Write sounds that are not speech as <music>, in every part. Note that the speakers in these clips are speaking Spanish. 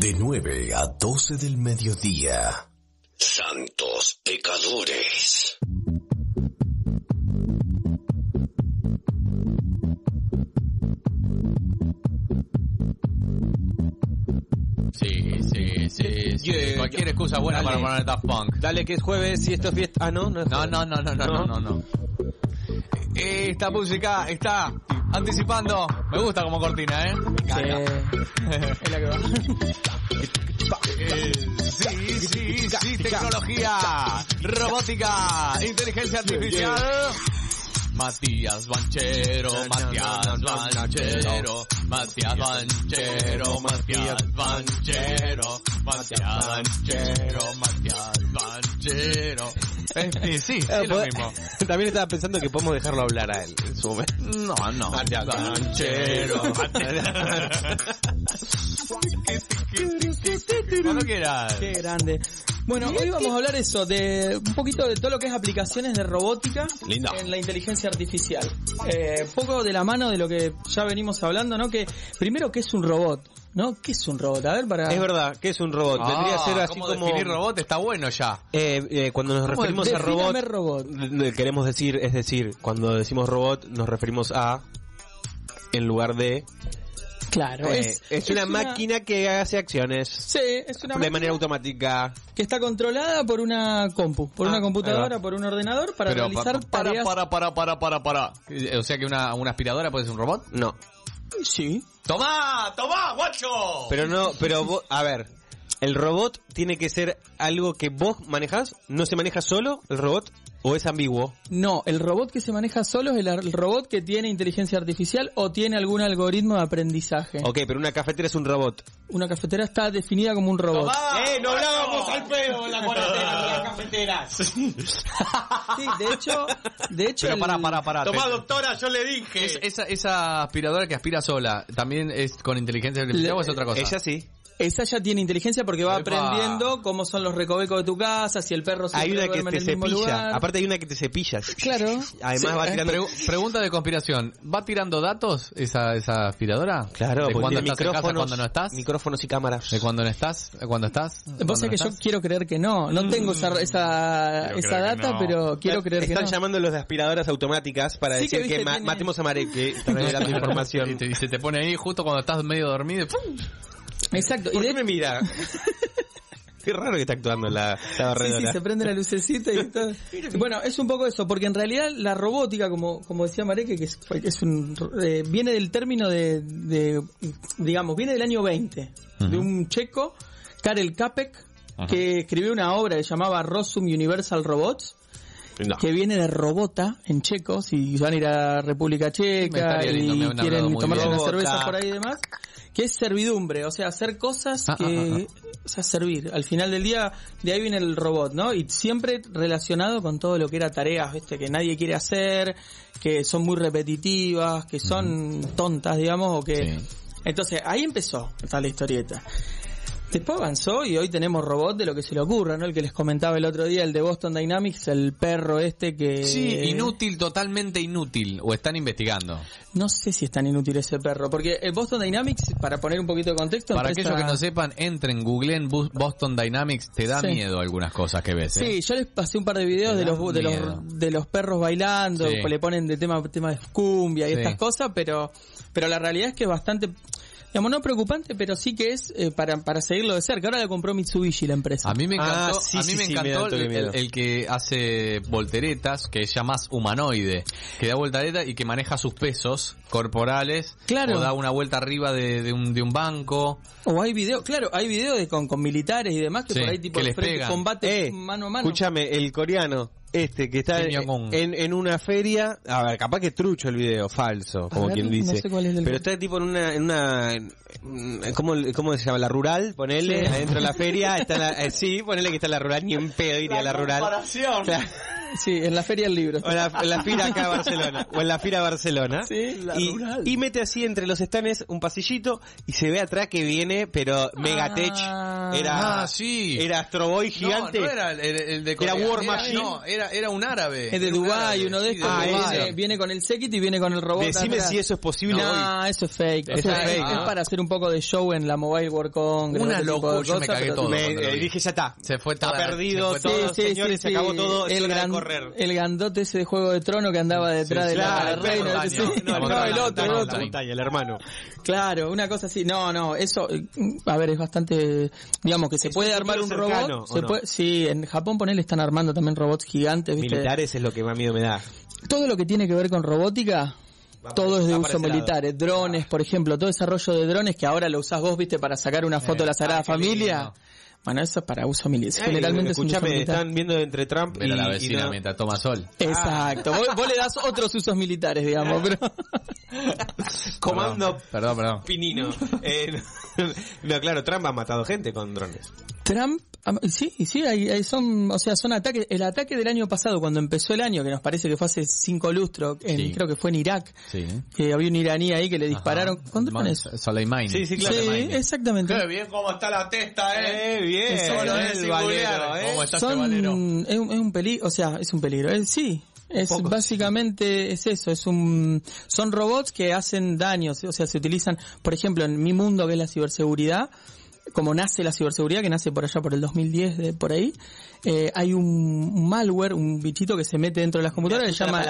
De 9 a 12 del mediodía. Santos pecadores. Sí, sí, sí. sí. Yeah. Cualquier excusa buena Dale. para poner Daft Punk. Dale que es jueves y esto es fiesta. Ah, no, no es No, no, no, no, no, no, no, no. Esta música está anticipando. Me gusta como cortina, ¿eh? <laughs> Es la que va. Eh, Sí, sí, sí, tecnología, robótica, inteligencia artificial. Matías Banchero, Matías Banchero, Matías Banchero, Matías Banchero, Matías Banchero, Matías Banchero. Sí, sí, Eh, es lo pod- mismo. <laughs> También estaba pensando que podemos dejarlo hablar a él en su momento. No, no. Matías Banchero. <laughs> Cuando quieras. Qué grande. Bueno, hoy vamos a hablar eso, de un poquito de todo lo que es aplicaciones de robótica Lindo. en la inteligencia artificial. Eh, un poco de la mano de lo que ya venimos hablando, ¿no? Que primero, ¿qué es un robot? ¿No? ¿Qué es un robot? A ver, para... Es verdad, ¿qué es un robot? Vendría a ser Ah, así ¿cómo como... definir robot está bueno ya. Eh, eh, cuando nos referimos a robot, robot. queremos decir, es decir, cuando decimos robot nos referimos a en lugar de Claro, eh, es, es, una, máquina que hace acciones Sí, es una de manera automática. que está controlada por una compu, por Ah, una ahí computadora, por un ordenador para Pero realizar pa- para, tareas. para, para, para, para, para. O sea que una, una aspiradora puede ser un robot. No, Sí. ¡Tomá! ¡Tomá, guacho! pero no, pero vos- a ver, el robot tiene que ser algo que vos manejás, no se maneja solo el robot o es ambiguo. No, el robot que se maneja solo es el, robot que tiene inteligencia artificial o tiene algún algoritmo de aprendizaje. Ok, pero una cafetera es un robot. Una cafetera está definida como un robot. ¡Tomá! ¡Eh, no hablábamos al pedo en la cuarentena de las cafeteras! Sí, de hecho, de hecho Pero el- para, para, para. Tomá, doctora, yo le dije. Es- esa, esa aspiradora que aspira sola, ¿también es con inteligencia artificial Le- o es otra cosa? Ella sí. Esa ya tiene inteligencia porque va Epa. aprendiendo cómo son los recovecos de tu casa, si el perro Hay siempre una que duerme te en el mismo cepilla. Aparte hay una que te cepillas. <laughs> Claro. Además Sí, va eh, tirando... Pregu- pregunta de conspiración, ¿va tirando datos esa, esa aspiradora? Claro, ¿De tiene estás en casa, micrófonos, cuándo no estás? micrófonos y cámaras. ¿De cuándo no estás? ¿De cuándo estás? ¿De Vos cuándo sabés que yo quiero creer que no. No tengo esa, esa, esa que data, no. pero quiero creer que Están no. llamando los de aspiradoras automáticas para Sí, que decir que, viste, ma- tiene- matemos a. <laughs> Están revelando Y información. te, y se te pone ahí justo cuando estás medio dormido. y ¡pum! Exacto. Y ¿Por de qué me mira? <laughs> Qué raro que está actuando la, la Sí, sí, se prende la lucecita y todo. <laughs> Bueno, es un poco eso, porque en realidad la robótica, como, como decía Mareque, que es, es un, eh, viene del término de, de, digamos, viene del año 20, de un checo, Karel Capek, que escribió una obra que se llamaba Rosum Universal Robots, No. que viene de robota en checo, si van a ir a República Checa y quieren tomarse una cerveza por ahí y demás, que es servidumbre, o sea, hacer cosas Ah, que, ah, o sea, servir. Al final del día, de ahí viene el robot, ¿no? Y siempre relacionado con todo lo que era tareas, ¿viste? Que nadie quiere hacer, que son muy repetitivas, que son tontas, digamos, o que... Sí. Entonces, ahí empezó está la historieta. Después avanzó y hoy tenemos robot de lo que se le ocurra, ¿no? El que les comentaba el otro día, el de Boston Dynamics, el perro este que... Sí, inútil, totalmente inútil. O están investigando. No sé si es tan inútil ese perro, porque el Boston Dynamics, para poner un poquito de contexto... Para empresa- aquellos que no sepan, entren, googleen Boston Dynamics, te da Sí. miedo algunas cosas que ves. ¿eh? Sí, yo les pasé un par de videos de los, de los de los perros bailando, Sí. le ponen de tema tema de cumbia y Sí. estas cosas, pero pero la realidad es que es bastante digamos no preocupante, pero sí que es eh, para para seguirlo de cerca. Ahora la compró Mitsubishi la empresa. A mí me Ah, encantó, sí, a mí sí, me sí, encantó el, que hace volteretas, que es ya más humanoide, que da voltereta y que maneja sus pesos corporales, Claro. o da una vuelta arriba de, de un, de un banco. O hay video, claro, hay videos de con, con militares y demás que Sí, por ahí tipo que les frente- pegan. combate Eh, mano a mano. Escúchame, el coreano, este que está en, en, en una feria, a ver, capaz que trucho el video, falso, como ver, quien no dice. sé cuál es pero video. está tipo en una, en una, en- ¿cómo, ¿cómo se llama? La rural, ponele, Sí. adentro de la feria, <laughs> está la, eh, sí, ponele que está la rural, ni en pedo iría a la rural. Claro. Sí, en la Feria del Libro. O en la, en la fira acá de Barcelona. O en la fira Barcelona. Sí, la y, rural. y mete así entre los estanes un pasillito y se ve atrás que viene, pero Megatech. Ah. Era, Ah, sí. era Astro Boy gigante. No, no era el, el- de Era Corea. War Machine. No, era, era un árabe. Es de Era un uno de Sí, estos. Ah, que ese. viene, viene con el séquito y viene con el robot. Decime atrás. si eso es posible No, hoy. eso es fake. Eso O sea, es fake, es, para hacer un poco de show en la Mobile World Congress. Una locura, yo me cagué todo. Me, eh, dije, ya está. Se fue Está perdido se fue todo, todo. señores, se acabó todo, el, gran- correr. el grandote ese de Juego de Trono que andaba detrás Sí, de la reina. sí. No, el otro, el otro. el hermano. Claro, una cosa así. No, no, eso, eh, a ver, es bastante, digamos que se Es puede armar un robot. cercano, ¿o Se no? puede, sí, en Japón ponele están armando también robots gigantes, ¿viste? Militares es lo que más miedo me da. Todo lo que tiene que ver con robótica, Va todo es de uso lado. militar. eh, Drones, por ejemplo, todo desarrollo de drones que ahora lo usás vos, viste, para sacar una foto de la Sagrada ah, qué Familia. lindo. Bueno, eso es para uso militar. Ay, Generalmente es un uso escuchame, militar. están viendo entre Trump y, la y vecina no- mientras toma sol. Exacto. Vos, vos le das otros usos militares, digamos, <laughs> pero... Comando Perdón, perdón. Pinino. Eh, no, no, claro, Trump ha matado gente con drones. Trump, am- sí, sí, hay, hay- son, o sea, son ataques. El ataque del año pasado, cuando empezó el año, que nos parece que fue hace cinco lustros, en- Sí. creo que fue en Irak, Sí. que había un iraní ahí que le dispararon. Ajá. ¿Con drones? Man- Soleimani. Sí, sí, claro. Sí, exactamente. Qué bien cómo está la testa, Eh, bien. Eso Solo el valero, eh. ¿Cómo está Son, ese valero? es, un, es un peligro, o sea, es un peligro. eh, sí, es básicamente es eso, es un son robots que hacen daños, o sea, se utilizan, por ejemplo, en mi mundo que es la ciberseguridad, como nace la ciberseguridad, que nace por allá por el 2010, de por ahí, eh, hay un, malware, un bichito que se mete dentro de las computadoras, se llama.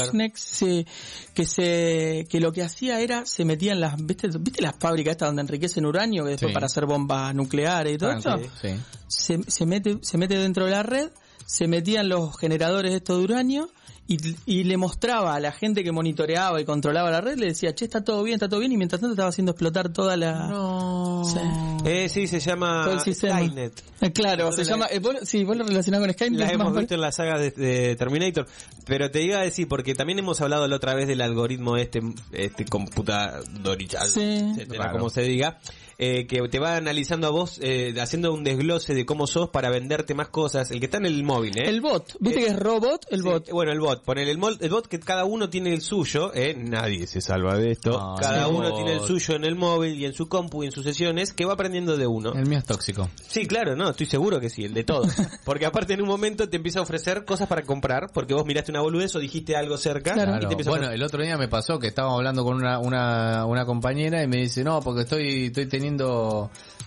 Stuxnet, se- que se, que lo que hacía era, se metía en las, ¿viste, viste las fábricas estas donde enriquecen uranio, que después Sí. para hacer bombas nucleares y todo eso? Sí. se, se mete se mete dentro de la red, se metían los generadores estos de uranio y, y le mostraba a la gente que monitoreaba y controlaba la red, le decía, che, está todo bien, está todo bien, y mientras tanto estaba haciendo explotar toda la... No. Sí. Eh, sí, se llama Todo el sistema. Skynet. Eh, Claro, se la- llama... eh, vos, sí, vos lo relacionás con Skynet. La más hemos visto en la saga de, de Terminator. Pero te iba a decir, porque también hemos hablado la otra vez del algoritmo este, este computadorial, Sí. etcétera, como se diga, eh, que te va analizando a vos, eh, haciendo un desglose de cómo sos para venderte más cosas. El que está en el móvil, ¿eh? El bot, viste Eh, que es robot, el Sí, bot. Bueno, el bot. Ponele el, mol- el bot que cada uno tiene el suyo, ¿eh? Nadie se salva de esto. Cada uno Bot. tiene el suyo en el móvil y en su compu y en sus sesiones que va aprendiendo de uno. El mío es tóxico. Sí, claro, no, estoy seguro que sí, el de todo. <laughs> Porque aparte en un momento te empieza a ofrecer cosas para comprar, porque vos miraste una boludez o dijiste algo cerca Claro. y te a Bueno, ofrecer- el otro día me pasó que estábamos hablando con una, una, una compañera y me dice, no, porque estoy, estoy teniendo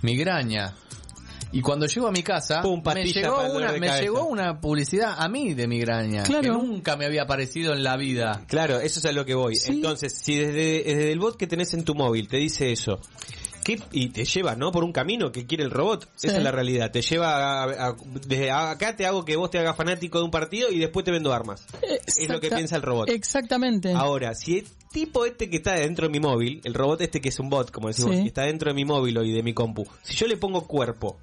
migraña. Y cuando llego a mi casa, Pum, me, llegó una, me llegó una publicidad a mí de migraña. Claro. Que nunca me había aparecido en la vida. Claro, eso es a lo que voy. Sí. Entonces, si desde, desde el bot que tenés en tu móvil te dice eso, ¿qué? y te lleva, ¿no? Por un camino que quiere el robot. Sí. Esa es la realidad. Te lleva a, a- desde acá te hago que vos te hagas fanático de un partido y después te vendo armas. Es lo que piensa el robot. Exactamente. Ahora, si el tipo este que está dentro de mi móvil, el robot este que es un bot, como decimos, Sí. que está dentro de mi móvil y de mi compu, si yo le pongo cuerpo,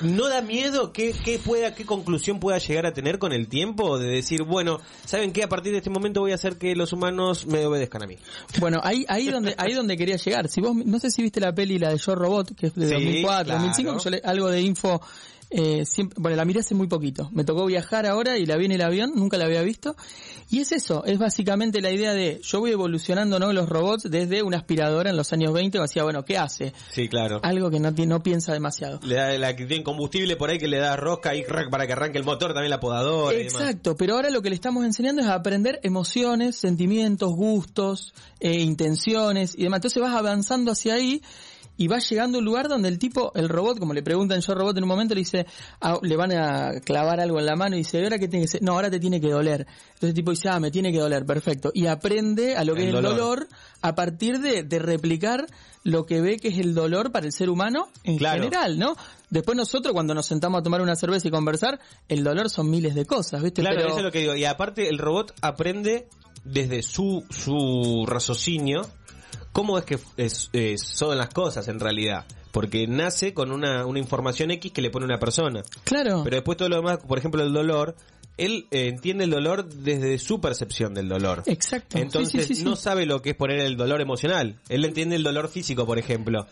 ¿no da miedo qué, qué pueda, qué conclusión pueda llegar a tener con el tiempo? De decir, bueno, ¿saben qué? A partir de este momento voy a hacer que los humanos me obedezcan a mí. Bueno, ahí ahí donde ahí donde quería llegar. Si vos no sé si viste la peli la de Yo Robot, que es de Sí, 2004, claro. 2005, yo le- algo de info eh, siempre, bueno, la miré hace muy poquito. Me tocó viajar ahora y la vi en el avión, nunca la había visto. Y es eso, es básicamente la idea de yo voy evolucionando no los robots desde una aspiradora en los años 20, que decía, bueno, ¿qué hace? Sí, claro. Algo que no no piensa demasiado. Le da la que tiene combustible por ahí que le da rosca y rack para que arranque el motor, también la podadora y demás. Exacto, pero ahora lo que le estamos enseñando es a aprender emociones, sentimientos, gustos, eh, intenciones y demás. Entonces vas avanzando hacia ahí y vas llegando a un lugar donde el tipo, el robot, como le preguntan yo robot en un momento, le dice, ah, le van a clavar algo en la mano y dice, ¿ahora qué tiene que ser? No, ahora te tiene que doler. Entonces el tipo dice, ah, me tiene que doler, perfecto. Y aprende a lo que El es el dolor. dolor a partir de, de replicar lo que ve que es el dolor para el ser humano en Claro. general, ¿no? Después nosotros cuando nos sentamos a tomar una cerveza y conversar, el dolor son miles de cosas, ¿viste? Claro, Pero- eso es lo que digo. Y aparte el robot aprende desde su, su raciocinio cómo es que es, es- son las cosas en realidad. Porque nace con una, una información X que le pone una persona. Claro. Pero después todo lo demás, por ejemplo el dolor, él eh, entiende el dolor desde su percepción del dolor. Exacto. Entonces Sí, sí, sí, sí. no sabe lo que es poner el dolor emocional. Él entiende el dolor físico, por ejemplo.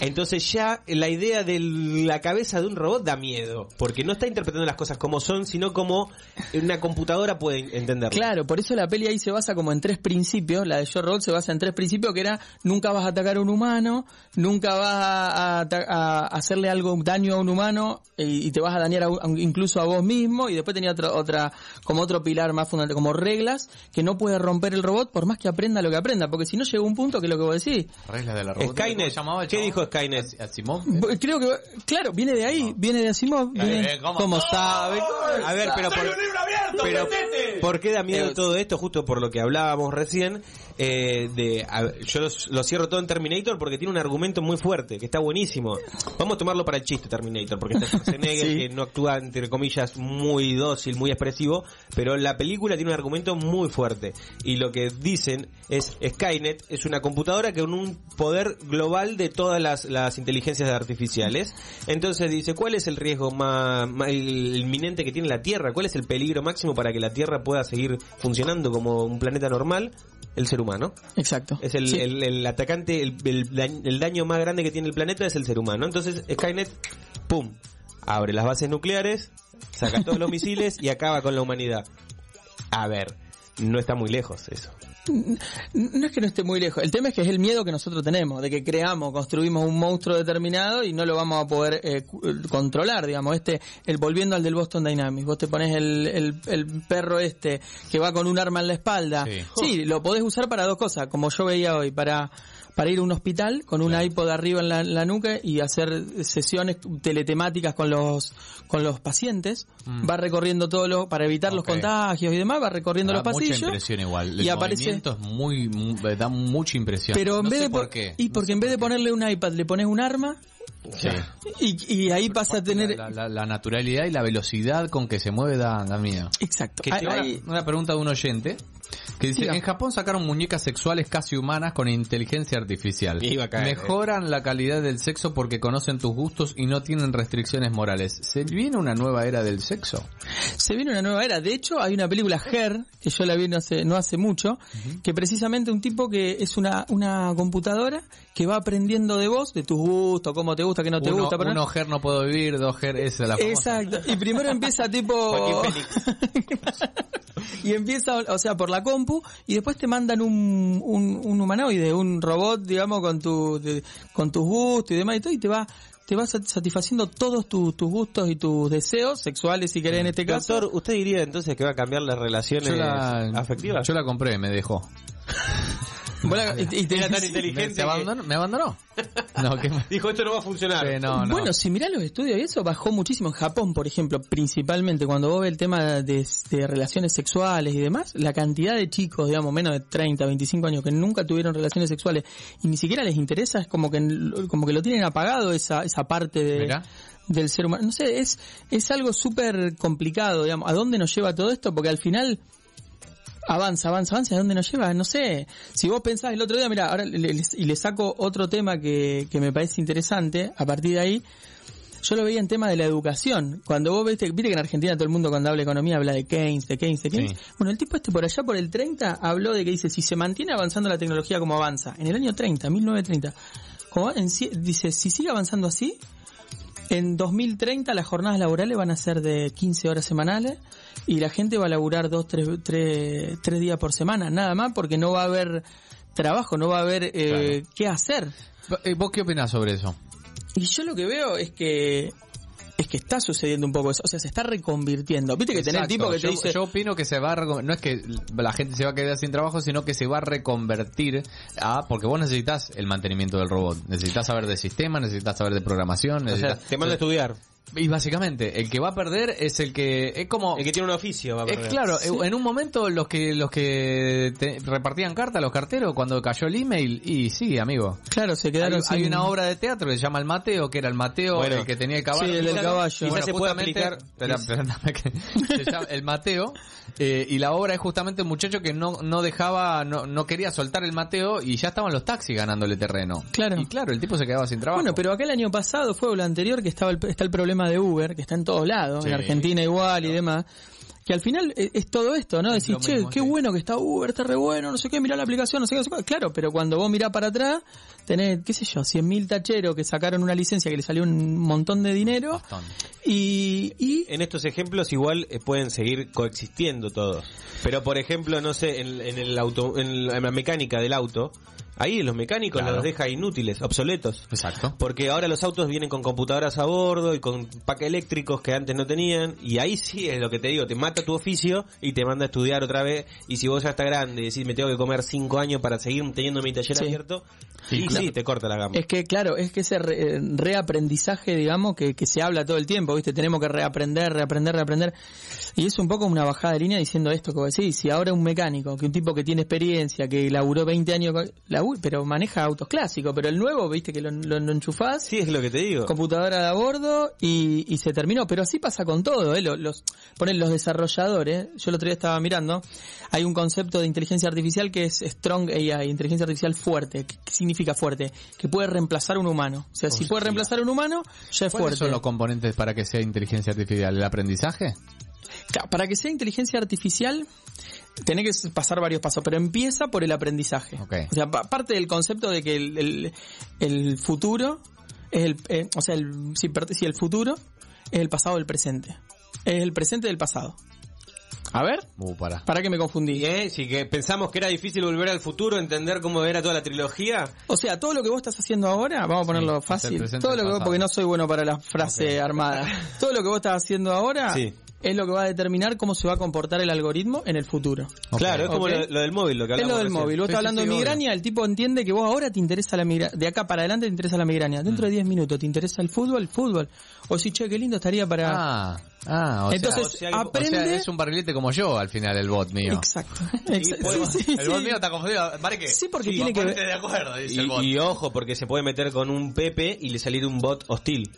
Entonces ya la idea de la cabeza de un robot da miedo, porque no está interpretando las cosas como son, sino como una computadora puede entenderlo. Claro, por eso la peli ahí se basa como en tres principios, la de Joe Robot se basa en tres principios que era nunca vas a atacar a un humano, nunca vas a, hacerle algo daño a un humano eh, y, te vas a dañar a un- incluso a vos mismo y después tenía otra otra como otro pilar más fundamental como reglas que no puede romper el robot por más que aprenda lo que aprenda, porque si no llega un punto que es lo que vos decís, Reglas de la robótica. Skynet. ¿Cómo se llamaba ¿Qué dijo Skynet? Asimov. B- creo que claro, viene de ahí, viene de Asimov, viene, eh, ¿cómo? ¿cómo sabe? A ver, pero por, pero ¿por qué da miedo todo esto? Justo por lo que hablábamos recién. Eh, de a- Yo lo cierro todo en Terminator porque tiene un argumento muy fuerte, que está buenísimo. Vamos a tomarlo para el chiste Terminator, porque está <laughs> Schwarzenegger, Sí. que no actúa, entre comillas, muy dócil, muy expresivo, pero la película tiene un argumento muy fuerte. Y lo que dicen es, Skynet es una computadora con un poder global de todas las, las inteligencias artificiales. Entonces dice, ¿cuál es el riesgo más, más el- inminente que tiene la Tierra? ¿Cuál es el peligro máximo para que la Tierra pueda seguir funcionando como un planeta normal? El ser humano. Exacto. Es el, Sí. el- el atacante, el, el daño más grande que tiene el planeta es el ser humano. Entonces Skynet, ¡pum! Abre las bases nucleares, saca todos los <laughs> misiles y acaba con la humanidad. A ver, no está muy lejos eso. No es que no esté muy lejos. El tema es que es el miedo que nosotros tenemos, de que creamos, construimos un monstruo determinado y no lo vamos a poder eh, eh, controlar, digamos. Este, el volviendo al del Boston Dynamics, vos te pones el, el, el perro este que va con un arma en la espalda. Sí. Sí. lo podés usar para dos cosas, como yo veía hoy, para para ir a un hospital con un iPod arriba en la, en la nuca y hacer sesiones teletemáticas con los con los pacientes. Va recorriendo todos los para evitar los contagios y demás, va recorriendo Da los pasillos. mucha impresión igual. Y aparece movimiento es muy, muy- da mucha impresión. pero en No vez sé de por po- qué. y No porque sé en vez de ponerle un iPad le pones un arma Sí. y, y ahí pasa a tener la, la- la naturalidad y la velocidad con que se mueve da, da miedo. exacto. Que ahí- Una pregunta de un oyente que dice, Diga. en Japón sacaron muñecas sexuales casi humanas con inteligencia artificial. Iba a caer, eh. Mejoran la calidad del sexo porque conocen tus gustos y no tienen restricciones morales. ¿Se viene una nueva era del sexo? se viene una nueva era. De hecho, hay una película Her que yo la vi no hace no hace mucho, que precisamente un tipo que es una una computadora que va aprendiendo de vos, de tus gustos, cómo te gusta, qué no te uno, gusta, pero uno ger no puedo vivir, dos ger esa es la famosa. Exacto. Y primero <laughs> empieza tipo... <laughs> Y empieza, o sea, por la compu, y después te mandan un, un, un humanoide, un robot, digamos, con tu, de- con tus gustos y demás y todo, y te va, te va sat- satisfaciendo todos tus tus gustos y tus deseos sexuales, si querés, en este caso. Doctor, ¿usted diría entonces que va a cambiar las relaciones Yo la, afectivas? yo la compré, me dejó. <laughs> La- <laughs> y- y te- Era tan ¿Me, inteligente abandonó? ¿Me abandonó? No, ¿qué me- Dijo, esto no va a funcionar. Sí, no, no. Bueno, si mirás los estudios y eso bajó muchísimo. En Japón, por ejemplo, principalmente cuando vos ves el tema de, de relaciones sexuales y demás, la cantidad de chicos, digamos, menos de 30, 25 años que nunca tuvieron relaciones sexuales y ni siquiera les interesa, es como que como que lo tienen apagado esa esa parte de Mirá. del ser humano. No sé, es es algo súper complicado, digamos. ¿A dónde nos lleva todo esto? Porque al final avanza, avanza, avanza, ¿a dónde nos lleva? No sé. Si vos pensás el otro día, mira, ahora le- le- y le saco otro tema que, que me parece interesante, a partir de ahí, yo lo veía en tema de la educación. Cuando vos viste, viste que en Argentina todo el mundo cuando habla de economía habla de Keynes, de Keynes, de Keynes. Sí. Bueno, el tipo este por allá por el 30 habló de que dice, si se mantiene avanzando la tecnología como avanza, en el año 30, 1930, como en dice, si sigue avanzando así, en 2030 las jornadas laborales van a ser de 15 horas semanales y la gente va a laburar dos, tres, tres, tres días por semana, nada más porque no va a haber trabajo, no va a haber eh, qué hacer. Eh, ¿Vos qué opinás sobre eso? Y yo lo que veo es que es que está sucediendo un poco eso, o sea, se está reconvirtiendo. Viste que tenés Exacto. tipo que te dice, yo opino que se va a recon- no es que la gente se va a quedar sin trabajo, sino que se va a reconvertir a, porque vos necesitas el mantenimiento del robot, necesitas saber de sistema, necesitas saber de programación, O sea, necesitas... te manda a estudiar. Y básicamente, el que va a perder es el que, es como... El que tiene un oficio va a Es perder. claro, en un momento los que los que te- repartían cartas, los carteros, cuando cayó el email, y sí, amigo. claro, se Hay, quedaron hay sin- una obra de teatro que se llama El Mateo, que era el Mateo Bueno. el que tenía el caballo. Sí, el del Claro, caballo. se puede aplicar- Espera, que- se llama el Mateo, eh, y la obra es justamente un muchacho que no, no dejaba, no, no quería soltar el Mateo, y ya estaban los taxis ganándole terreno. Claro. Y claro, el tipo se quedaba sin trabajo. Bueno, pero acá el año pasado fue o el anterior que estaba el, está el problema de Uber, que está en todos lados, Sí. en Argentina igual y demás. que al final e- es, todo esto, ¿no? Es Decir, che, mismo, qué sí. bueno que está Uber, está re bueno, no sé qué, mirá la aplicación, no sé qué, no sé qué. Claro, pero cuando vos mirás para atrás, tenés, qué sé yo, 100.000 tacheros que sacaron una licencia que le salió un montón de dinero y, y En estos ejemplos igual eh, pueden seguir coexistiendo todos. Pero por ejemplo, no sé, en, en el auto, en la mecánica del auto, ahí los mecánicos Claro. los deja inútiles, obsoletos. Exacto. Porque ahora los autos vienen con computadoras a bordo y con pack eléctricos que antes no tenían. Y ahí sí es lo que te digo, te mata tu oficio y te manda a estudiar otra vez. Y si vos ya estás grande y decís, me tengo que comer cinco años para seguir teniendo mi taller Sí. abierto, Sí, y claro. sí, te corta la gama. Es que, claro, es que ese re- eh, reaprendizaje, digamos, que, que se habla todo el tiempo, ¿viste? Tenemos que reaprender, reaprender, reaprender. Y es un poco una bajada de línea diciendo esto vos decís. Si ahora un mecánico, que un tipo que tiene experiencia, que laburó 20 años, con- pero maneja autos clásicos, pero el nuevo, ¿viste? Que lo, lo, lo enchufás, Sí, es lo que te digo. computadora de a bordo y, y se terminó. Pero así pasa con todo, ¿eh? Los, los, ponen los desarrolladores, yo el otro día estaba mirando, hay un concepto de inteligencia artificial que es Strong AI, inteligencia artificial fuerte. ¿Qué, qué significa fuerte? Que puede reemplazar a un humano. O sea, si puede reemplazar a un humano, ya es ¿Cuáles fuerte. son los componentes para que sea inteligencia artificial? ¿El aprendizaje? Para que sea inteligencia artificial, tiene que pasar varios pasos, pero empieza por el aprendizaje. O sea, pa- parte del concepto de que el, el, el futuro es el, eh, o sea, el, si, el futuro es el pasado del presente. Es el presente del pasado. A ver, Uh, para. para que me confundí. ¿Eh? Si que pensamos que era difícil volver al futuro, entender cómo era toda la trilogía. O sea, todo lo que vos estás haciendo ahora, vamos a ponerlo fácil, todo lo que vos, porque no soy bueno para la frase armada, <laughs> todo lo que vos estás haciendo ahora Sí. Es lo que va a determinar cómo se va a comportar el algoritmo en el futuro. Claro, es como lo, lo del móvil, lo que Es hablamos lo del recién. móvil. Vos Sí, estás hablando sí, de obvio. migraña, el tipo entiende que vos ahora te interesa la migraña. De acá para adelante te interesa la migraña. Dentro de 10 minutos te interesa el fútbol, fútbol. O si, che, qué lindo estaría para... Ah, ah, o Entonces, sea, o sea, aprende... o sea, es un barrilete como yo al final el bot mío. Exacto. Exacto. puedo- Sí, <laughs> sí, El bot sí. mío está confundido. ¿Para qué? Sí, porque tiene que ver- de acuerdo, dice el bot. Y, ojo, porque se puede meter con un Pepe y le salir un bot hostil.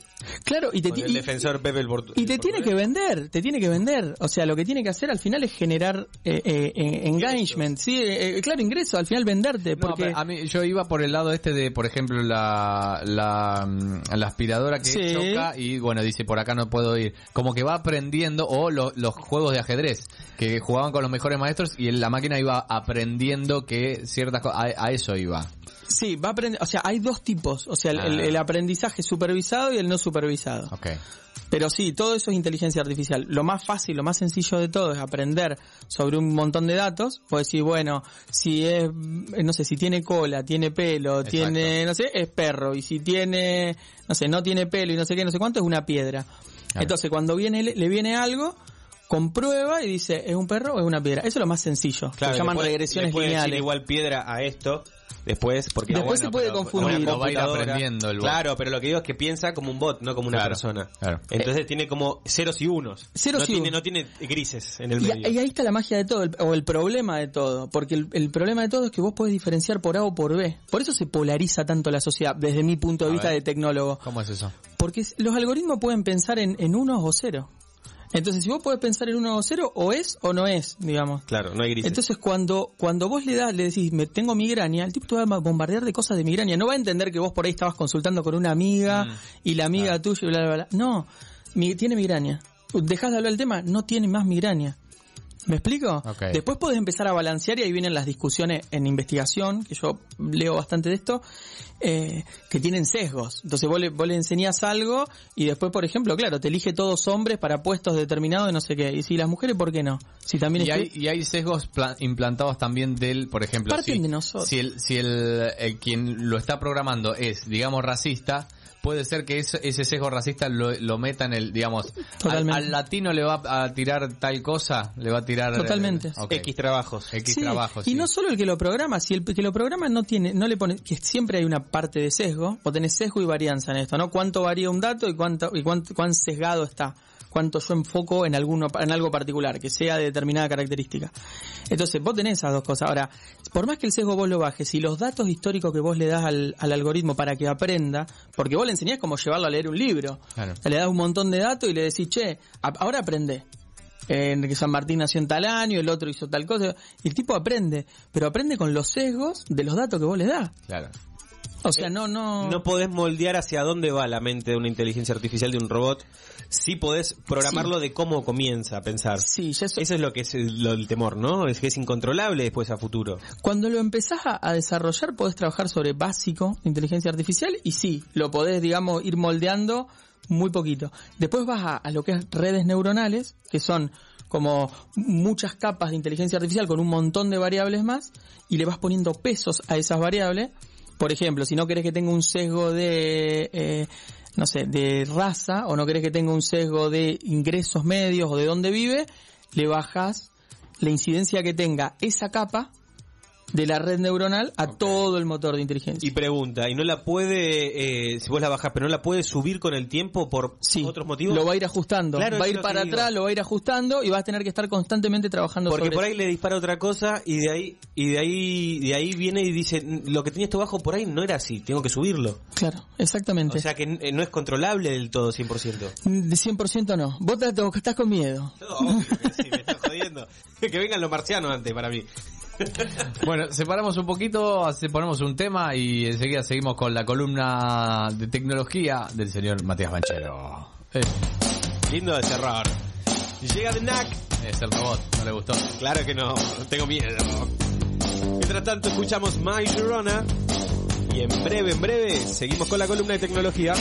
Claro, y te, Con el y- defensor Pepe el y te el tiene que vender, te tiene que vender. O sea, lo que tiene que hacer al final es generar eh, eh, eh, engagement. Sí, eh, eh, claro, ingreso, al final venderte. Porque a mí yo iba por el lado este de, por ejemplo, la, la, mm, la aspiradora que Sí. choca y bueno, dice por acá no puedo ir. Como que va aprendiendo, o lo- los juegos de ajedrez, que jugaban con los mejores maestros y la máquina iba aprendiendo que ciertas cosas, a, a eso iba. sí, va a aprender. O sea, hay dos tipos. O sea, el, el- Ah. el aprendizaje supervisado y el no supervisado. Pero sí, todo eso es inteligencia artificial. Lo más fácil, lo más sencillo de todo es aprender sobre un montón de datos. Puedes decir, bueno, si es, no sé, si tiene cola, tiene pelo, Exacto. tiene, no sé, es perro. Y si tiene, no sé, no tiene pelo y no sé qué, no sé cuánto, es una piedra. Claro. Entonces, cuando viene, le viene algo, comprueba y dice, ¿es un perro o es una piedra? Eso es lo más sencillo. Claro, se llaman le puede- regresiones le puede decir lineales. igual piedra a esto después porque Después se puede pero confundir. Va a ir aprendiendo el bot. Claro, pero lo que digo es que piensa como un bot, no como una Claro, persona. claro. Entonces tiene como ceros y unos. Ceros no y tiene, no tiene grises en el Y, medio. y ahí está la magia de todo, el- o el problema de todo, porque el, el problema de todo es que vos podés diferenciar por A o por B. Por eso se polariza tanto la sociedad, desde mi punto de A vista ver. de tecnólogo. ¿Cómo es eso? Porque los algoritmos pueden pensar en, en unos o cero. Entonces, si vos podés pensar en uno o cero, o es o no es, digamos. Claro, no hay grises. Entonces, cuando, cuando vos le das, le decís, me tengo migraña, el tipo te va a bombardear de cosas de migraña. No va a entender que vos por ahí estabas consultando con una amiga Mm, y la amiga tuya y bla, bla, bla. No, mi- tiene migraña. Dejás de hablar del tema, no tiene más migraña. ¿Me explico? Después podés empezar a balancear y ahí vienen las discusiones en investigación, que yo leo bastante de esto, eh, que tienen sesgos. Entonces vos le, vos le enseñás algo y después, por ejemplo, claro, te elige todos hombres para puestos determinados de no sé qué. Y si las mujeres, ¿por qué no? Si también Y hay, y hay sesgos pla- implantados también del, por ejemplo, Parten si, de nosotros. si el, si el, el quien lo está programando es, digamos, racista, puede ser que ese, ese sesgo racista lo, lo meta en el, digamos, al, latino le va a tirar tal cosa, le va a tirar... Totalmente. eh. X trabajos. X Sí, trabajos. y sí. no solo el que lo programa, si el que lo programa no tiene, no le pone, que siempre hay una parte de sesgo, o tenés sesgo y varianza en esto, ¿no? Cuánto varía un dato y cuánto, y cuánto, cuán sesgado está. Cuánto yo enfoco en alguno, en algo particular, que sea de determinada característica. Entonces, vos tenés esas dos cosas. Ahora, por más que el sesgo vos lo bajes, y los datos históricos que vos le das al, al algoritmo para que aprenda, porque vos le enseñás cómo llevarlo a leer un libro. Claro. Le das un montón de datos y le decís, che, a- ahora aprende. En que San Martín nació en tal año, el otro hizo tal cosa. Y el tipo aprende, pero aprende con los sesgos de los datos que vos le das. Claro. O sea, no, no... No podés moldear hacia dónde va la mente de una inteligencia artificial de un robot. Sí podés programarlo de cómo comienza a pensar. Sí, ya eso... Eso es lo que es el, lo del temor, ¿no? Es que es incontrolable después a futuro. Cuando lo empezás a, a desarrollar, podés trabajar sobre básico de inteligencia artificial y sí, lo podés, digamos, ir moldeando muy poquito. Después vas a, a lo que es redes neuronales, que son como muchas capas de inteligencia artificial con un montón de variables más, y le vas poniendo pesos a esas variables. Por ejemplo, si no querés que tenga un sesgo de, eh, no sé, de raza, o no querés que tenga un sesgo de ingresos medios o de dónde vive, le bajas la incidencia que tenga esa capa de la red neuronal a todo el motor de inteligencia. Y pregunta, ¿y no la puede, eh, si vos la bajás, pero no la puede subir con el tiempo por Sí, otros motivos? lo va a ir ajustando. Claro, va a ir para digo. atrás, lo va a ir ajustando y vas a tener que estar constantemente trabajando Porque sobre por eso. ahí le dispara otra cosa y de ahí y de ahí de ahí viene y dice lo que tenía esto bajo por ahí no era así, tengo que subirlo. Claro, exactamente. O sea que eh, no es controlable del todo 100%. de 100% no. Vos te- estás con miedo. No, <laughs> obvio que sí, me estás jodiendo. <laughs> Que vengan los marcianos antes para mí. Bueno, separamos un poquito, ponemos un tema y enseguida seguimos con la columna de tecnología del señor Matías Banchero. Eh, Lindo de terror. Llega The Knack. es el robot, no le gustó. Claro que no, tengo miedo. Mientras tanto escuchamos My Sharona y en breve, en breve seguimos con la columna de tecnología.